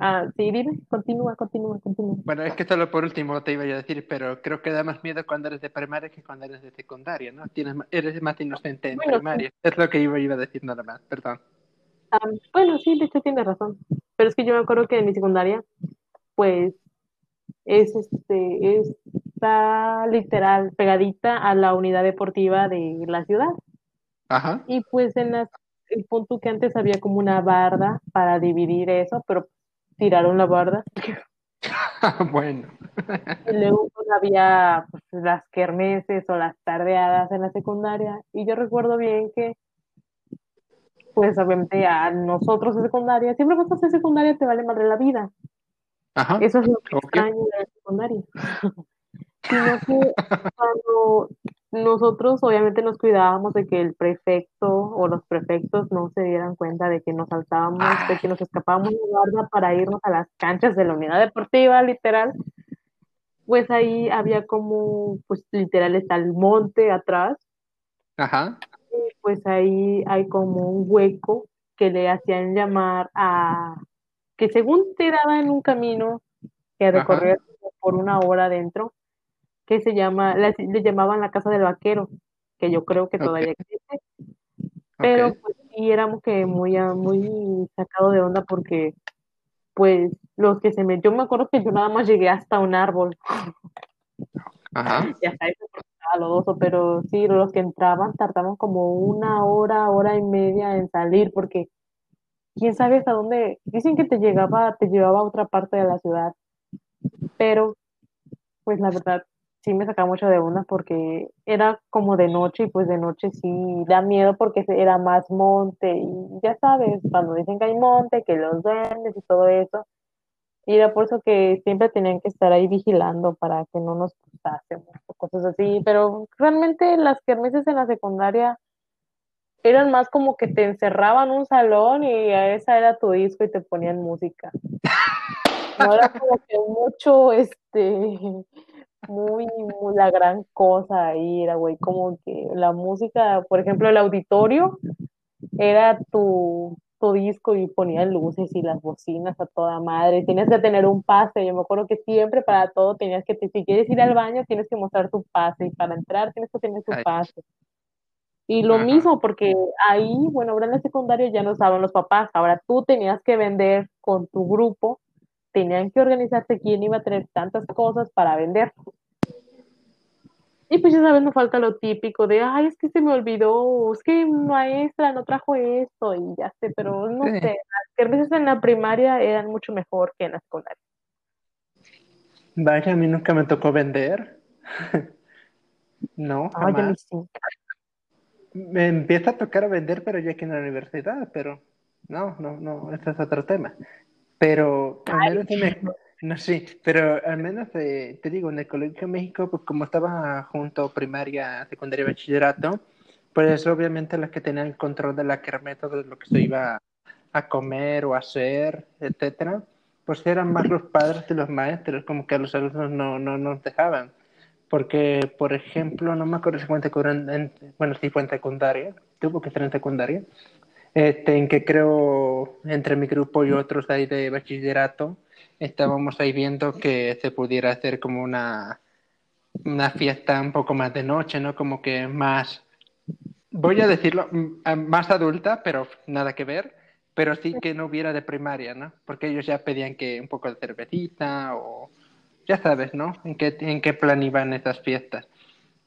Ah, sí, dime, continúa, continúa, continúa. Bueno, es que solo por último te iba a decir, pero creo que da más miedo cuando eres de primaria que cuando eres de secundaria, ¿no? Tienes, eres más inocente en Bueno, primaria. Es lo que iba, iba a decir nada más, perdón. Ah, bueno, sí, de hecho tienes razón. Pero es que yo me acuerdo que en mi secundaria, pues, es este, está literal pegadita a la unidad deportiva de la ciudad. Ajá. Y pues en las, el punto que antes había como una barda para dividir eso, pero tiraron la barda. (laughs) bueno. Y luego pues, había pues, las kermeses o las tardeadas en la secundaria. Y yo recuerdo bien que, pues obviamente a nosotros de secundaria, siempre cuando estás en secundaria te vale madre la vida. Ajá. Eso es lo que Ok. extraño de la secundaria. (laughs) Sino que cuando nosotros obviamente nos cuidábamos de que el prefecto o los prefectos no se dieran cuenta de que nos saltábamos, de que nos escapábamos de guardia para irnos a las canchas de la unidad deportiva, literal, pues ahí había como, pues literal está el monte atrás, Ajá. y pues ahí hay como un hueco que le hacían llamar a, que según te daba en un camino que recorrer por una hora dentro, que se llama, le, le llamaban la casa del vaquero, que yo creo que todavía existe, pero Ok. pues sí éramos que muy, ah, muy sacado de onda porque pues los que se me, yo me acuerdo que yo nada más llegué hasta un árbol, Ajá. (laughs) y hasta eso estaba lodoso, pero sí, los que entraban tardaban como una hora, hora y media en salir, porque quién sabe hasta dónde, dicen que te llegaba, te llevaba a otra parte de la ciudad, pero pues la verdad sí me sacaba mucho de onda porque era como de noche y pues de noche sí da miedo porque era más monte y ya sabes, cuando dicen que hay monte, que los duendes y todo eso, y era por eso que siempre tenían que estar ahí vigilando para que no nos asustásemos o cosas así, pero realmente las kermeses en la secundaria eran más como que te encerraban en un salón y a esa era tu disco y te ponían música. No era como que mucho, este, muy, muy la gran cosa ahí, era, güey, como que la música, por ejemplo, el auditorio era tu, tu disco y ponían luces y las bocinas a toda madre, tenías que tener un pase, yo me acuerdo que siempre para todo tenías que, si quieres ir al baño, tienes que mostrar tu pase y para entrar tienes que tener tu Ay. pase. Y lo Ajá. mismo, porque ahí, bueno, ahora en la secundaria ya no estaban los papás, ahora tú tenías que vender con tu grupo, tenían que organizarse quién iba a tener tantas cosas para vender. Y pues ya sabes, no falta lo típico de, ay, es que se me olvidó, es que maestra no trajo esto, y ya sé, pero no Sí. sé, las kermeses en la primaria eran mucho mejor que en la secundaria. Vaya, a mí nunca me tocó vender. (laughs) no, Ay, jamás. sí. Me empieza a tocar a vender, pero ya aquí en la universidad, pero no, no, no, ese es otro tema. Pero al menos en el- no sí, pero al menos eh, te digo, en el Colegio de México, pues como estaba junto primaria, secundaria y bachillerato, pues obviamente los que tenían el control de la kermés, todo lo que se iba a comer o a hacer, etcétera, pues eran más los padres que los maestros, como que a los alumnos no, no nos dejaban. Porque, por ejemplo, no me acuerdo si fue en secundaria, en- bueno, sí fue en secundaria, tuvo que ser en secundaria, este, en que creo entre mi grupo y otros ahí de bachillerato, estábamos ahí viendo que se pudiera hacer como una, una fiesta un poco más de noche, ¿no? Como que más, voy a decirlo, más adulta, pero nada que ver, pero sí que no hubiera de primaria, ¿no? Porque ellos ya pedían que un poco de cervecita o ya sabes, ¿no? En qué, en qué plan iban esas fiestas.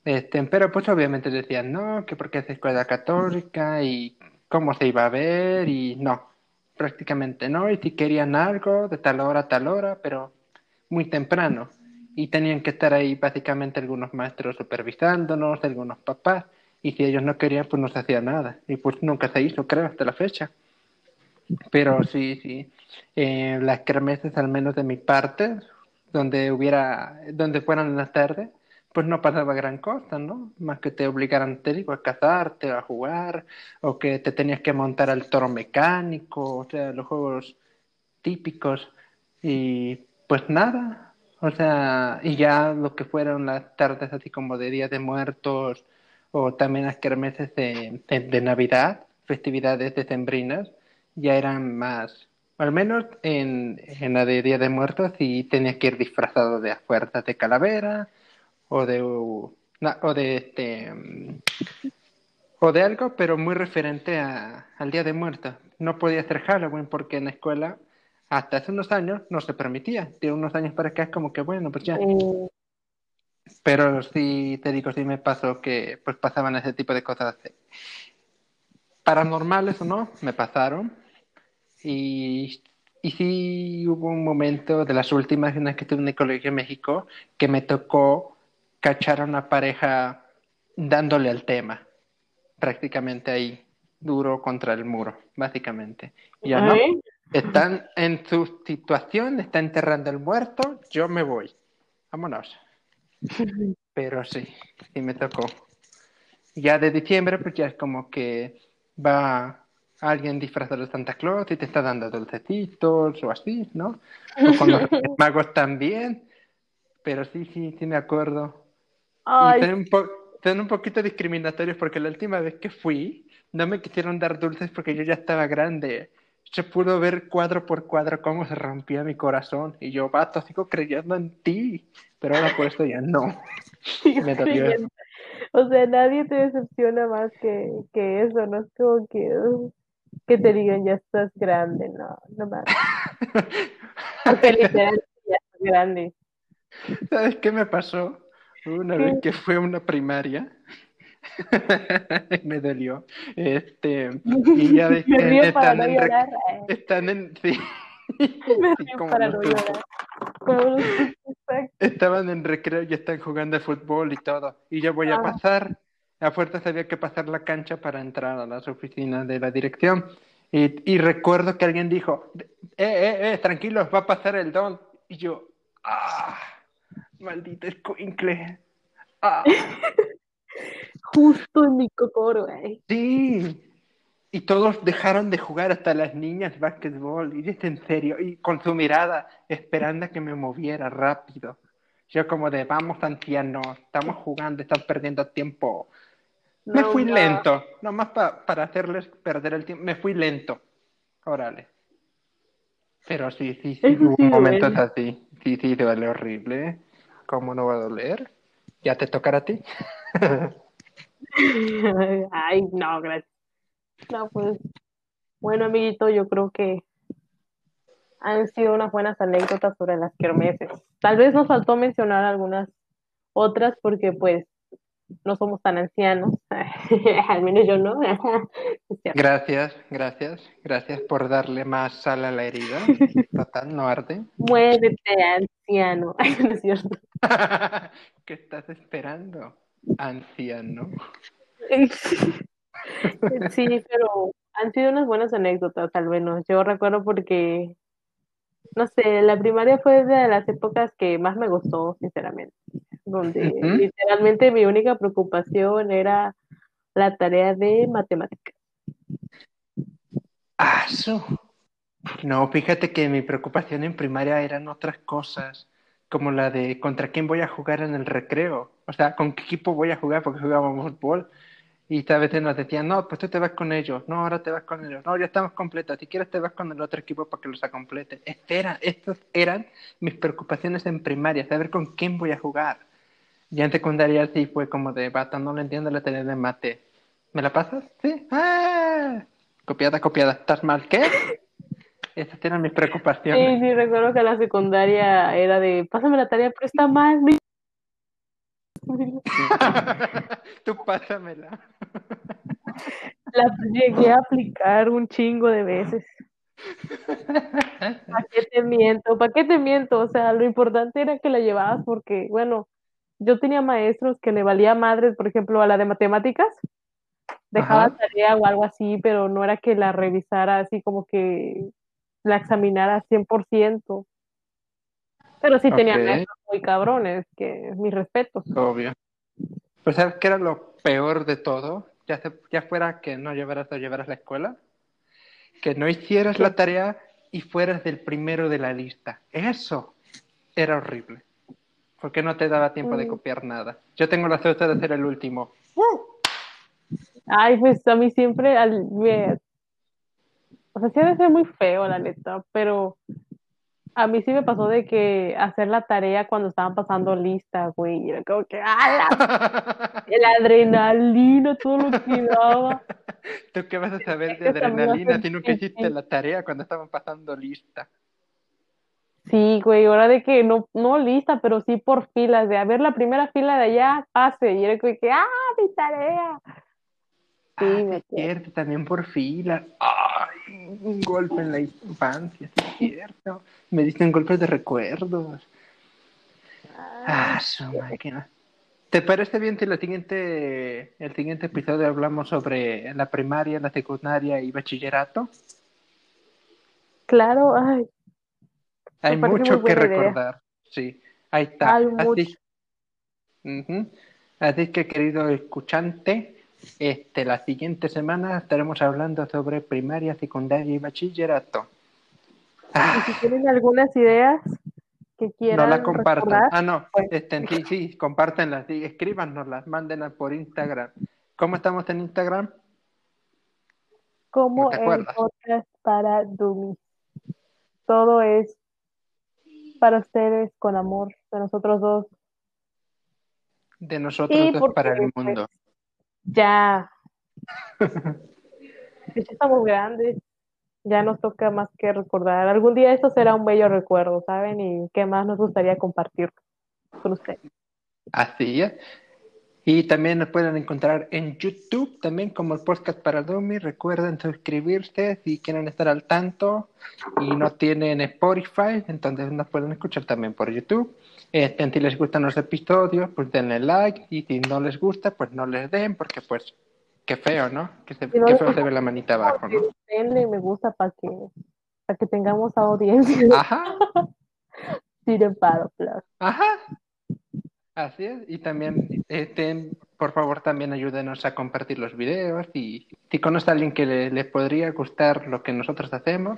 Este, pero pues obviamente decían, no, que porque es escuela católica y cómo se iba a ver y no, prácticamente no, y si querían algo de tal hora a tal hora, pero muy temprano. Y tenían que estar ahí básicamente algunos maestros supervisándonos, algunos papás, y si ellos no querían, pues no se hacía nada. Y pues nunca se hizo, creo, hasta la fecha. Pero sí, sí, eh, las kermeses, al menos de mi parte, donde hubiera, donde fueran en la tarde, pues no pasaba gran cosa, ¿no? Más que te obligaran, te digo, a casarte, a jugar, o que te tenías que montar al toro mecánico, o sea, los juegos típicos, y pues nada, o sea, y ya lo que fueron las tardes así como de Día de Muertos, o también las kermeses de, de, de Navidad, festividades decembrinas, ya eran más, Al menos en, en la de Día de Muertos sí tenías que ir disfrazado de fuerzas de calavera o de o de este o de algo, pero muy referente a, al Día de Muertos. No podía hacer Halloween porque en la escuela hasta hace unos años no se permitía. De unos años para acá es como que bueno, pues ya. Pero sí, te digo, sí me pasó que pues pasaban ese tipo de cosas paranormales o no, me pasaron. Y, y sí hubo un momento de las últimas en que estuve en el Colegio de México que me tocó cachar a una pareja dándole al tema, prácticamente ahí, duro contra el muro, básicamente. Ya no, están en su situación, está enterrando el muerto, yo me voy. Vámonos. (laughs) Pero sí, sí me tocó. Ya de diciembre, pues ya es como que va alguien disfrazado de Santa Claus y te está dando dulcecitos o así, ¿no? O con los (laughs) magos también. Pero sí, sí, sí me acuerdo. Y son un, un poquito discriminatorios porque la última vez que fui no me quisieron dar dulces porque yo ya estaba grande. Se pudo ver cuadro por cuadro cómo se rompía mi corazón y yo, vato, sigo creyendo en ti, pero ahora por esto ya no. (laughs) (laughs) me dolió. O sea, nadie te decepciona más que, que eso, no es como que, que te digan ya estás grande, no, no más. (laughs) Porque literalmente ya estás grande. ¿Sabes qué me pasó? Una vez que fue a una primaria, (laughs) me dolió. Este, y ya (laughs) ves que están, en llorar, eh. están en. Sí. Me río como para no llorar. Estaban en recreo y están jugando fútbol y todo. Y yo voy a ah. pasar. A fuerza había que pasar la cancha para entrar a las oficinas de la dirección. Y, y recuerdo que alguien dijo: Eh, eh, eh, tranquilos, va a pasar el don. Y yo, ¡ah! Maldito escuincle. Ah. (laughs) Justo en mi cocoro, eh. Sí. Y todos dejaron de jugar hasta las niñas básquetbol. Y es en serio. Y con su mirada, esperando a que me moviera rápido. Yo como de, vamos anciano, estamos jugando, están perdiendo tiempo. Me fui lento, nomás para hacerles perder el tiempo. Me fui lento. Órale. Pero sí, sí, sí, hubo momentos así. Sí, sí, te vale horrible. ¿Cómo no va a doler? Ya te tocará a ti. (laughs) Ay, no, gracias. No, pues, bueno, amiguito, yo creo que han sido unas buenas anécdotas sobre las kermeses. Tal vez nos faltó mencionar algunas otras porque, pues, no somos tan ancianos, (laughs) al menos yo no. (laughs) gracias, gracias, gracias por darle más sal a la herida. (laughs) Total, no arde. Muévete, anciano. no es cierto. ¿Qué estás esperando, anciano? sí, pero han sido unas buenas anécdotas, al menos. Yo recuerdo porque, no sé, la primaria fue de las épocas que más me gustó, sinceramente donde literalmente mi única preocupación era la tarea de matemáticas. Ah, eso. No, fíjate que mi preocupación en primaria eran otras cosas, como la de contra quién voy a jugar en el recreo, o sea, con qué equipo voy a jugar porque jugábamos fútbol. Y a veces nos decían, no, pues tú te vas con ellos, no, ahora te vas con ellos, no, ya estamos completos, si quieres te vas con el otro equipo para que los complete. Espera, estas eran mis preocupaciones en primaria, saber con quién voy a jugar. Ya en secundaria sí fue como de, bata, no lo entiendo la tarea de mate. ¿Me la pasas? Sí. ¡Ah! Copiada, copiada. ¿Estás mal? ¿Qué? Esas eran mis preocupaciones. Sí, sí, recuerdo que la secundaria era de, pásame la tarea, pero está mal. (laughs) (laughs) Tú pásamela. La llegué a aplicar un chingo de veces. (laughs) ¿Para qué te miento? ¿Para qué te miento? O sea, lo importante era que la llevabas porque, bueno, yo tenía maestros que le valía madres, por ejemplo, a la de matemáticas, dejaba tarea o algo así, pero no era que la revisara así como que la examinara 100%. Pero sí tenía maestros muy cabrones, que mis respetos. Obvio. Pues ¿sabes qué era lo peor de todo? Ya, ya fuera que no llevaras o llevaras la escuela, que no hicieras la tarea y fueras del primero de la lista. Eso era horrible porque no te daba tiempo de mm. copiar nada. Yo tengo la suerte de ser el último. Ay, pues a mí siempre al, O sea, sí ha de ser muy feo, la neta, pero a mí sí me pasó de que hacer la tarea cuando estaban pasando lista, güey, y era como que, ¡ala! (laughs) El adrenalina, todo lo que daba. (laughs) ¿Tú qué vas a saber de adrenalina si nunca hiciste la tarea cuando estaban pasando lista? Sí, güey, ahora de que no, no lista, pero sí por filas, de a ver la primera fila de allá, pase, y era como que, ¡ah, mi tarea! Sí, Ah, me es cierto, también por fila. Ay, un golpe en la infancia, sí, es cierto. Me diste un golpe de recuerdos. Ah, su máquina. ¿Te parece bien si la siguiente, el siguiente episodio hablamos sobre la primaria, la secundaria y bachillerato? Claro, ay, Hay mucho que idea. recordar. Sí, ahí está. Hay Así. Así que, querido escuchante, este, la siguiente semana estaremos hablando sobre primaria, secundaria y bachillerato. y Ah, si tienen algunas ideas que no quieran la compartan. recordar, Ah, no, pues, este, sí, sí, compártenlas, sí, escríbanoslas, mándenlas por Instagram. ¿Cómo estamos en Instagram? como ¿No el podcast para Dummies. Todo es para ustedes con amor, de nosotros dos. De nosotros Y dos para el mundo. ya, (laughs) ya estamos grandes, ya nos toca más que recordar. Algún día esto será un bello recuerdo, ¿saben? Y qué más nos gustaría compartir con ustedes. Así es. Y también nos pueden encontrar en YouTube, también como el podcast para Dummy. Recuerden suscribirse si quieren estar al tanto y no tienen Spotify, entonces nos pueden escuchar también por YouTube. Este, si les gustan los episodios, pues denle like y si no les gusta, pues no les den, porque pues qué feo, ¿no? Que se- no qué feo se ve la manita abajo, ¿no? Denle me gusta para que, para que tengamos audiencia. Ajá, (laughs) Tiren paro, claro. ajá. Así es, y también, este, por favor, también ayúdenos a compartir los videos y si conoce a alguien que le, podría gustar lo que nosotros hacemos,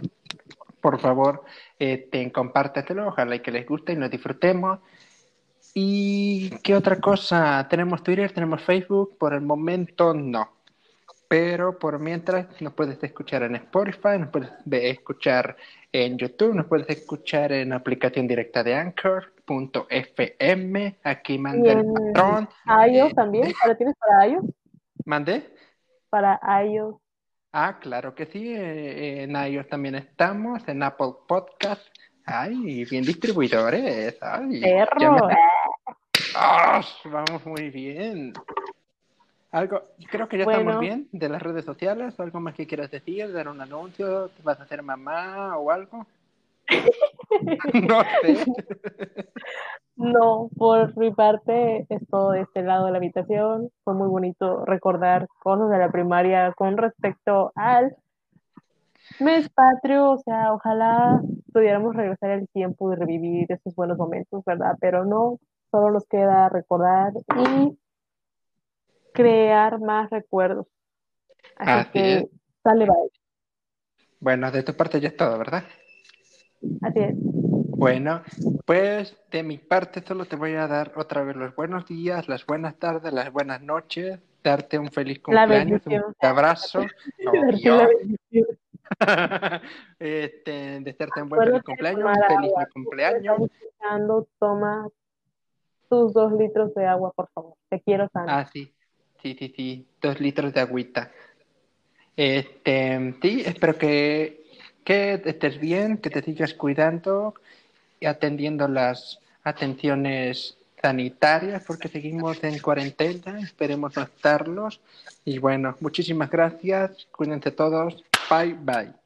por favor, este, compártetelo, ojalá y que les guste y lo disfrutemos. ¿Y qué otra cosa? Tenemos Twitter, tenemos Facebook, por el momento no. Pero por mientras nos puedes escuchar en Spotify, nos puedes escuchar en YouTube, nos puedes escuchar en la aplicación directa de Anchor.fm. Aquí Y manda el patrón. iOS Eh, también, ¿para tienes para iOS? ¿Mandé? Para iOS. Ah, claro que sí. eh, en iOS también estamos, en Apple Podcast. Ay, bien distribuidores. Ay, Perro. me- ¡Ah! vamos muy bien. Algo, creo que ya Bueno. estamos bien de las redes sociales. ¿Algo más que quieras decir? ¿Dar un anuncio? ¿Te vas a hacer mamá o algo? (laughs) no sé. No, por mi parte es todo de este lado de la habitación. Fue muy bonito recordar cosas de la primaria con respecto al mes patrio. O sea, ojalá pudiéramos regresar el tiempo y revivir esos buenos momentos, ¿verdad? Pero no, solo nos queda recordar y crear más recuerdos. Así Así que, es. sale, bye. Bueno, de tu parte ya es todo, ¿verdad? Así es. Bueno, pues de mi parte solo te voy a dar otra vez los buenos días, las buenas tardes, las buenas noches, darte un feliz cumpleaños, un abrazo, (laughs) bendición. (laughs) este, desearte un buen feliz cumpleaños, un feliz agua. cumpleaños. Estás toma tus dos litros de agua, por favor. Te quiero, Sandra. Ah, sí, sí, sí, sí, dos litros de agüita. Este, sí, espero que, que estés bien, que te sigas cuidando y atendiendo las atenciones sanitarias porque seguimos en cuarentena, esperemos no estarlos. Y bueno, muchísimas gracias, cuídense todos, bye bye.